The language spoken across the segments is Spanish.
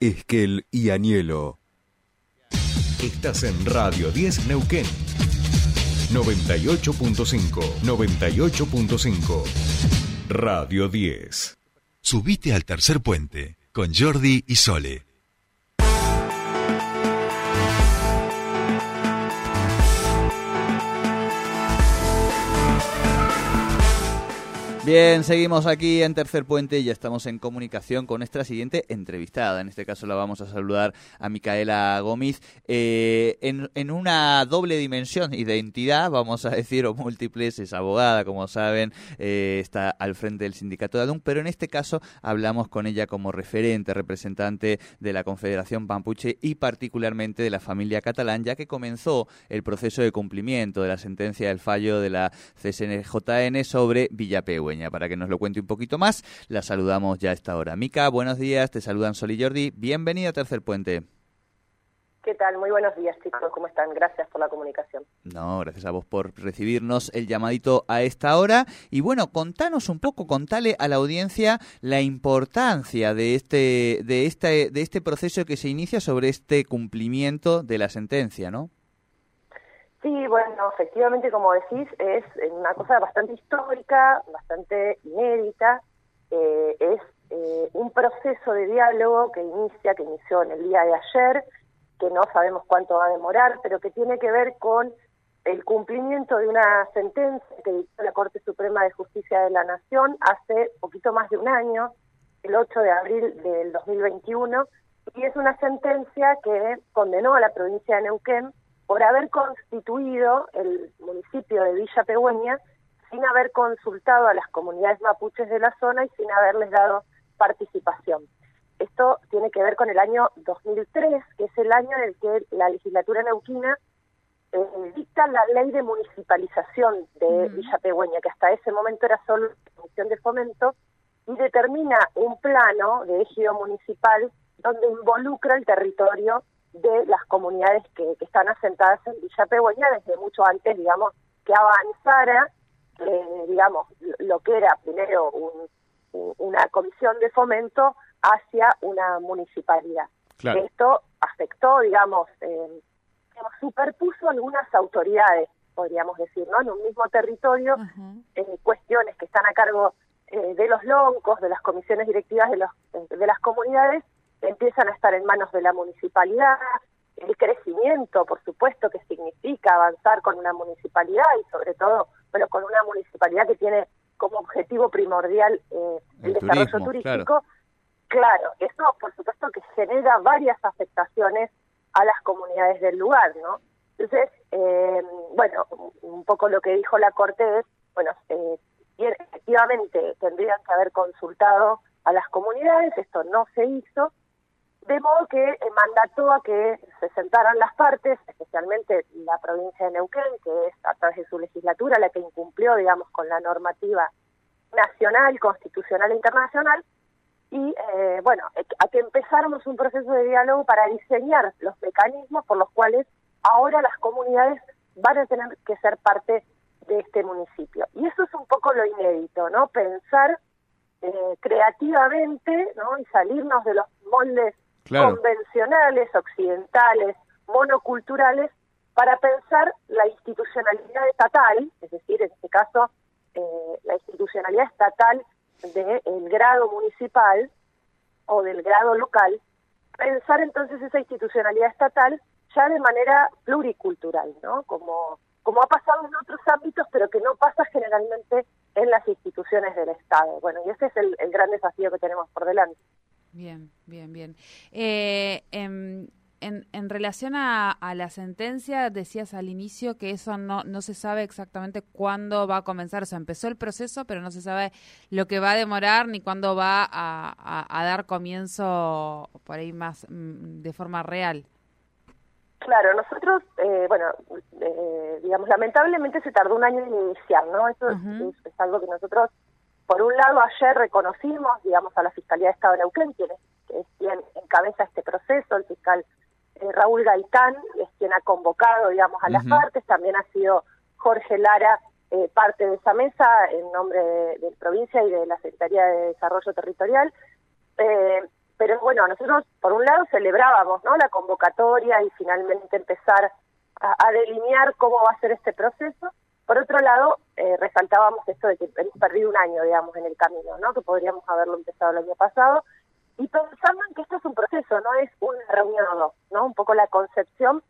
Esquel y Anielo. Estás en Radio 10 Neuquén. 98.5. 98.5. Radio 10. Subite al tercer puente con Jordi y Sole. Bien, seguimos aquí en Tercer Puente y ya estamos en comunicación con nuestra siguiente entrevistada. En este caso la vamos a saludar a Micaela Gómez eh, en, una doble dimensión, identidad, vamos a decir, o múltiples. Es abogada, como saben, eh, está al frente del sindicato de ADUN, pero en este caso hablamos con ella como referente, representante de la Confederación Pampuche y particularmente de la familia catalán, ya que comenzó el proceso de cumplimiento de la sentencia del fallo de la CSNJN sobre Villapehue para que nos lo cuente un poquito más. La saludamos ya a esta hora. Mica, buenos días, te saludan Sol y Jordi. Bienvenido a Tercer Puente. ¿Qué tal? Muy buenos días, chicos. ¿Cómo están? Gracias por la comunicación. No, gracias a vos por recibirnos el llamadito a esta hora. Y bueno, contanos un poco, contale a la audiencia la importancia de este, de este, de este proceso que se inicia sobre este cumplimiento de la sentencia, ¿no? Sí, bueno, efectivamente, como decís, es una cosa bastante histórica, bastante inédita. Eh, es eh, un proceso de diálogo que inicia, que inició en el día de ayer, que no sabemos cuánto va a demorar, pero que tiene que ver con el cumplimiento de una sentencia que dictó la Corte Suprema de Justicia de la Nación hace poquito más de un año, el 8 de abril del 2021, y es una sentencia que condenó a la provincia de Neuquén por haber constituido el municipio de Villa Pegüeña sin haber consultado a las comunidades mapuches de la zona y sin haberles dado participación. Esto tiene que ver con el año 2003, que es el año en el que la legislatura neuquina eh, dicta la ley de municipalización de Villa Pegüeña, que hasta ese momento era solo función de fomento, y determina un plano de ejido municipal donde involucra el territorio de las comunidades que, están asentadas en Villa Pegüeña desde mucho antes, digamos, que avanzara, eh, digamos, lo que era primero una comisión de fomento hacia una municipalidad. Esto afectó, digamos, eh, superpuso algunas autoridades, podríamos decir, ¿no? En un mismo territorio, eh, cuestiones que están a cargo eh, de los loncos, de las comisiones directivas de, los, de las comunidades, empiezan a estar en manos de la municipalidad, el crecimiento, por supuesto, que significa avanzar con una municipalidad y sobre todo, pero con una municipalidad que tiene como objetivo primordial eh, el, desarrollo turístico. Claro. eso por supuesto que genera varias afectaciones a las comunidades del lugar, ¿no? Entonces, eh, bueno, un poco lo que dijo la Corte es, bueno, eh, efectivamente tendrían que haber consultado a las comunidades, esto no se hizo, de modo que eh, mandató a que se sentaran las partes, especialmente la provincia de Neuquén, que es a través de su legislatura la que incumplió, digamos, con la normativa nacional, constitucional e internacional, y eh, bueno, eh, a que empezáramos un proceso de diálogo para diseñar los mecanismos por los cuales ahora las comunidades van a tener que ser parte de este municipio. Y eso es un poco lo inédito, ¿no? Pensar creativamente, ¿no? Y salirnos de los moldes convencionales, occidentales, monoculturales, para pensar la institucionalidad estatal, es decir, en este caso, eh, la institucionalidad estatal del grado municipal o del grado local, pensar entonces esa institucionalidad estatal ya de manera pluricultural, ¿no? Como, como ha pasado en otros ámbitos, pero que no pasa generalmente en las instituciones del Estado. Bueno, y ese es el gran desafío que tenemos por delante. Bien, bien, bien. Eh, em, en, en, relación a, la sentencia, decías al inicio que eso no, no se sabe exactamente cuándo va a comenzar. O sea, empezó el proceso, pero no se sabe lo que va a demorar ni cuándo va a, dar comienzo por ahí más mm, de forma real. Claro, nosotros, eh, bueno, eh, digamos, lamentablemente se tardó un año en iniciar, ¿no? Eso es, algo que nosotros por un lado, ayer reconocimos, digamos, a la Fiscalía de Estado de Neuquén, quien, es, quien encabeza este proceso, el fiscal eh, Raúl Gaitán, es quien ha convocado, digamos, a las partes, también ha sido Jorge Lara eh, parte de esa mesa en nombre de, la provincia y de la Secretaría de Desarrollo Territorial. Eh, pero bueno, nosotros por un lado celebrábamos ¿no? la convocatoria y finalmente empezar a, delinear cómo va a ser este proceso. Por otro lado, eh, resaltábamos esto de que hemos perdido un año, digamos, en el camino, ¿no? que podríamos haberlo empezado el año pasado, y pensando en que esto es un proceso, no es una reunión o dos, ¿no? un poco la concepción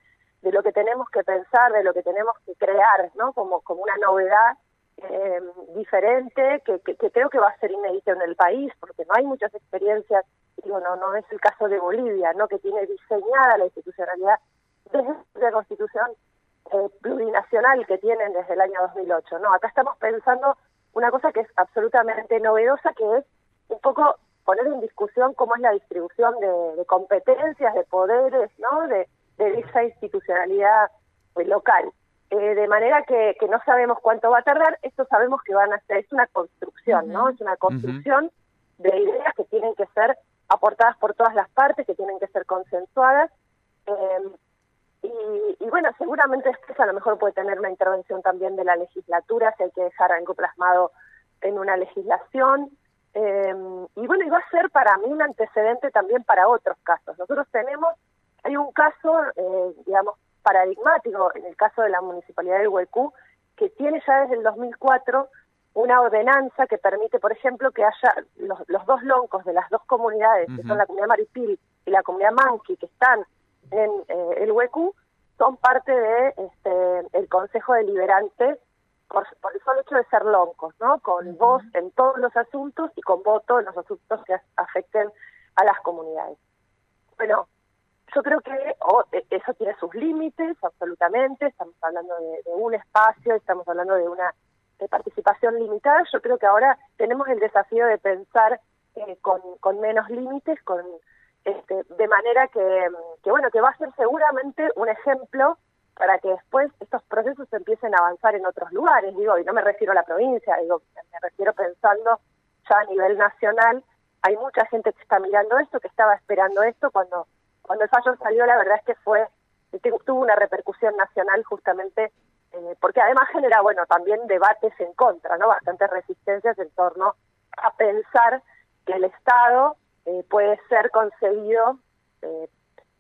de lo que tenemos que pensar, de lo que tenemos que crear, ¿no? como, como una novedad eh, diferente que, que, creo que va a ser inédito en el país, porque no hay muchas experiencias, digo, no, no es el caso de Bolivia, ¿no? que tiene diseñada la institucionalidad desde la constitución eh, plurinacional que tienen desde el año 2008. No, acá estamos pensando una cosa que es absolutamente novedosa, que es un poco poner en discusión cómo es la distribución de, competencias, de poderes, ¿no? De, de esa institucionalidad eh, local. Eh, de manera que, que, no sabemos cuánto va a tardar, esto sabemos que van a ser, es una construcción, ¿no? Es una construcción de ideas que tienen que ser aportadas por todas las partes, que tienen que ser consensuadas. Eh, y, y, bueno, seguramente después a lo mejor puede tener una intervención también de la legislatura, si hay que dejar algo plasmado en una legislación. Eh, y bueno, y va a ser para mí un antecedente también para otros casos. Nosotros tenemos, hay un caso, eh, digamos, paradigmático en el caso de la Municipalidad del Huecú, que tiene ya desde el 2004 una ordenanza que permite, por ejemplo, que haya los, dos loncos de las dos comunidades, que son la comunidad Maripil y la comunidad Manqui, que están en eh, el Huecú, son parte de este, el Consejo Deliberante por, por, el solo hecho de ser loncos, ¿no? Con voz en todos los asuntos y con voto en los asuntos que afecten a las comunidades. Bueno, yo creo que e, eso tiene sus límites, absolutamente. Estamos hablando de, un espacio, estamos hablando de una participación limitada. Yo creo que ahora tenemos el desafío de pensar eh, con, con, menos límites, con este, de manera que, que, bueno, que va a ser seguramente un ejemplo para que después estos procesos empiecen a avanzar en otros lugares. Digo, y no me refiero a la provincia, digo, me refiero pensando ya a nivel nacional. Hay mucha gente que está mirando esto, que estaba esperando esto cuando cuando el fallo salió, la verdad es que fue tuvo una repercusión nacional justamente eh, porque además genera, bueno, también debates en contra, ¿no? Bastantes resistencias en torno a pensar que el Estado eh, puede ser concebido eh,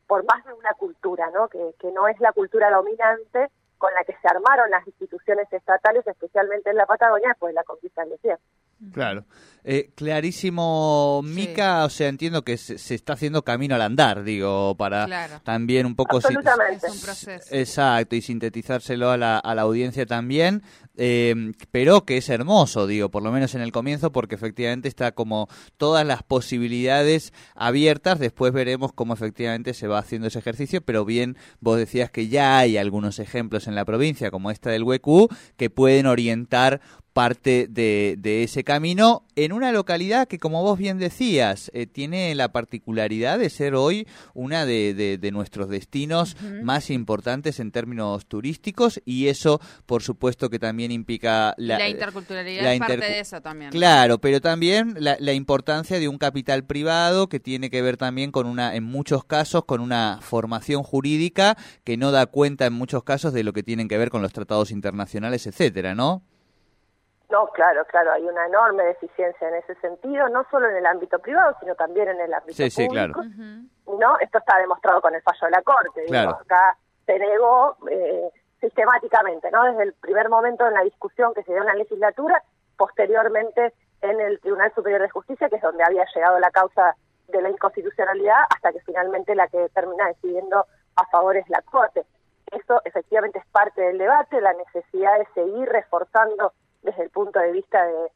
por más de una cultura, ¿no? Que, que no es la cultura dominante con la que se armaron las instituciones estatales, especialmente en la Patagonia, después de la conquista del desierto. Claro. Eh, clarísimo, Mica, o sea, entiendo que se, está haciendo camino al andar, digo, para también un poco... Absolutamente. Es un proceso. Exacto, y sintetizárselo a la, a la audiencia también, eh, pero que es hermoso, digo, por lo menos en el comienzo, porque efectivamente está como todas las posibilidades abiertas, después veremos cómo efectivamente se va haciendo ese ejercicio, pero bien, vos decías que ya hay algunos ejemplos en la provincia, como esta del WQ, que pueden orientar parte de, de, ese camino en una localidad que, como vos bien decías, eh, tiene la particularidad de ser hoy una de, de, nuestros destinos más importantes en términos turísticos y eso, por supuesto, que también implica la, la interculturalidad es parte de eso también. Claro, pero también la, la, importancia de un capital privado que tiene que ver también con una, en muchos casos, con una formación jurídica que no da cuenta en muchos casos de lo que tienen que ver con los tratados internacionales, etcétera, ¿no? No, claro, claro, hay una enorme deficiencia en ese sentido, no solo en el ámbito privado, sino también en el ámbito sí, Sí, claro. ¿no? Esto está demostrado con el fallo de la Corte. Digo, acá se negó eh, sistemáticamente, ¿no? Desde el primer momento en la discusión que se dio en la legislatura, posteriormente en el Tribunal Superior de Justicia, que es donde había llegado la causa de la inconstitucionalidad, hasta que finalmente la que termina decidiendo a favor es la Corte. Eso efectivamente es parte del debate, la necesidad de seguir reforzando desde el punto de vista de,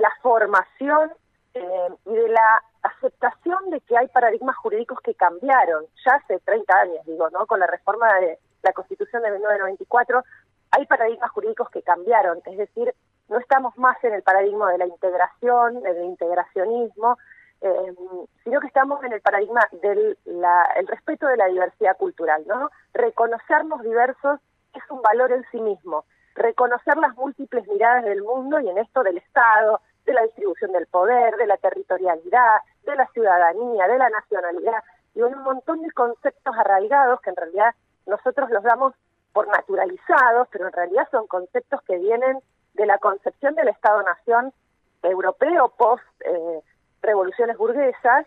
la formación eh, y de la aceptación de que hay paradigmas jurídicos que cambiaron ya hace 30 años, digo, ¿no? Con la reforma de la Constitución de 1994 hay paradigmas jurídicos que cambiaron, es decir, no estamos más en el paradigma de la integración, del integracionismo, eh, sino que estamos en el paradigma del el respeto de la diversidad cultural, ¿no? Reconocernos diversos es un valor en sí mismo reconocer las múltiples miradas del mundo y en esto del Estado, de la distribución del poder, de la territorialidad, de la ciudadanía, de la nacionalidad, y un montón de conceptos arraigados que en realidad nosotros los damos por naturalizados, pero en realidad son conceptos que vienen de la concepción del Estado-Nación europeo post eh, revoluciones burguesas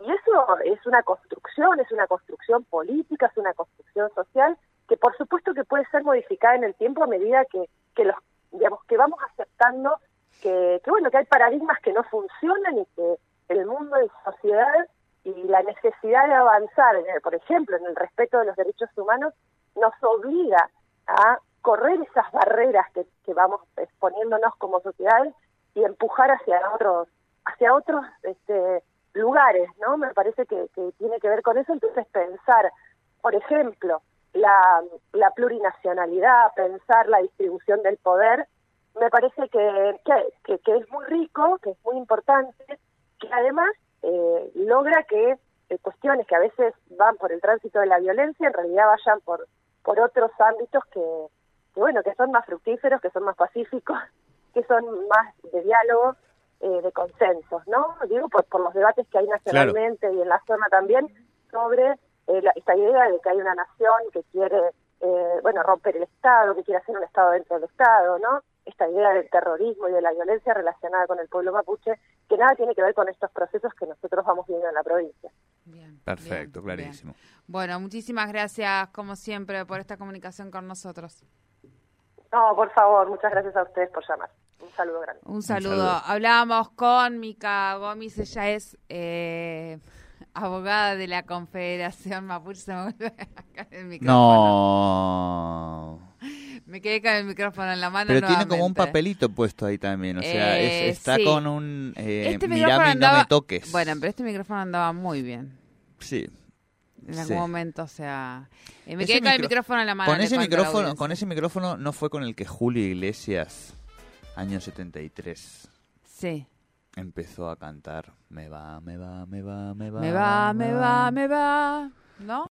y eso es una construcción, es una construcción política, es una construcción social que por supuesto que puede ser modificada en el tiempo a medida que, que los digamos que vamos aceptando que, que bueno que hay paradigmas que no funcionan y que el mundo de sociedad y la necesidad de avanzar, por ejemplo, en el respeto de los derechos humanos, nos obliga a correr esas barreras que, vamos exponiéndonos como sociedad y empujar hacia otros hacia otros este, lugares, ¿no? Me parece que, que tiene que ver con eso, entonces pensar, por ejemplo, la, la plurinacionalidad, pensar la distribución del poder, me parece que, que, es muy rico, que es muy importante, que además eh, logra que eh, cuestiones que a veces van por el tránsito de la violencia en realidad vayan por, por otros ámbitos que, que, bueno, que son más fructíferos, que son más pacíficos, que son más de diálogo, eh, de consensos, ¿no? Digo, por, por los debates que hay nacionalmente y en la zona también sobre eh, esta idea de que hay una nación que quiere, eh, bueno, romper el Estado, que quiere hacer un Estado dentro del Estado, ¿no? Esta idea del terrorismo y de la violencia relacionada con el pueblo mapuche, que nada tiene que ver con estos procesos que nosotros vamos viendo en la provincia. Bien, Perfecto, clarísimo. Bueno, muchísimas gracias, como siempre, por esta comunicación con nosotros. No, por favor, muchas gracias a ustedes por llamar. Un saludo grande. Un saludo. Hablábamos con Mica Gómez, ella es eh, abogada de la Confederación Mapuche. Se me vuelve acá el micrófono. No. Me quedé con el micrófono en la mano. Pero tiene como un papelito puesto ahí también. O sea, Eh, es- está sí. con un. Eh, Este mirame y no andaba- me toques. Bueno, pero este micrófono andaba muy bien. Sí. En Sí. algún momento, o sea... eh, me Ese quedé con el micrófono en la mano. Con ese, micrófono, con ese micrófono no fue con el que Julio Iglesias, año 73, Sí. empezó a cantar. Me va, me va, me va, me va. Me va, me va, me va. ¿No?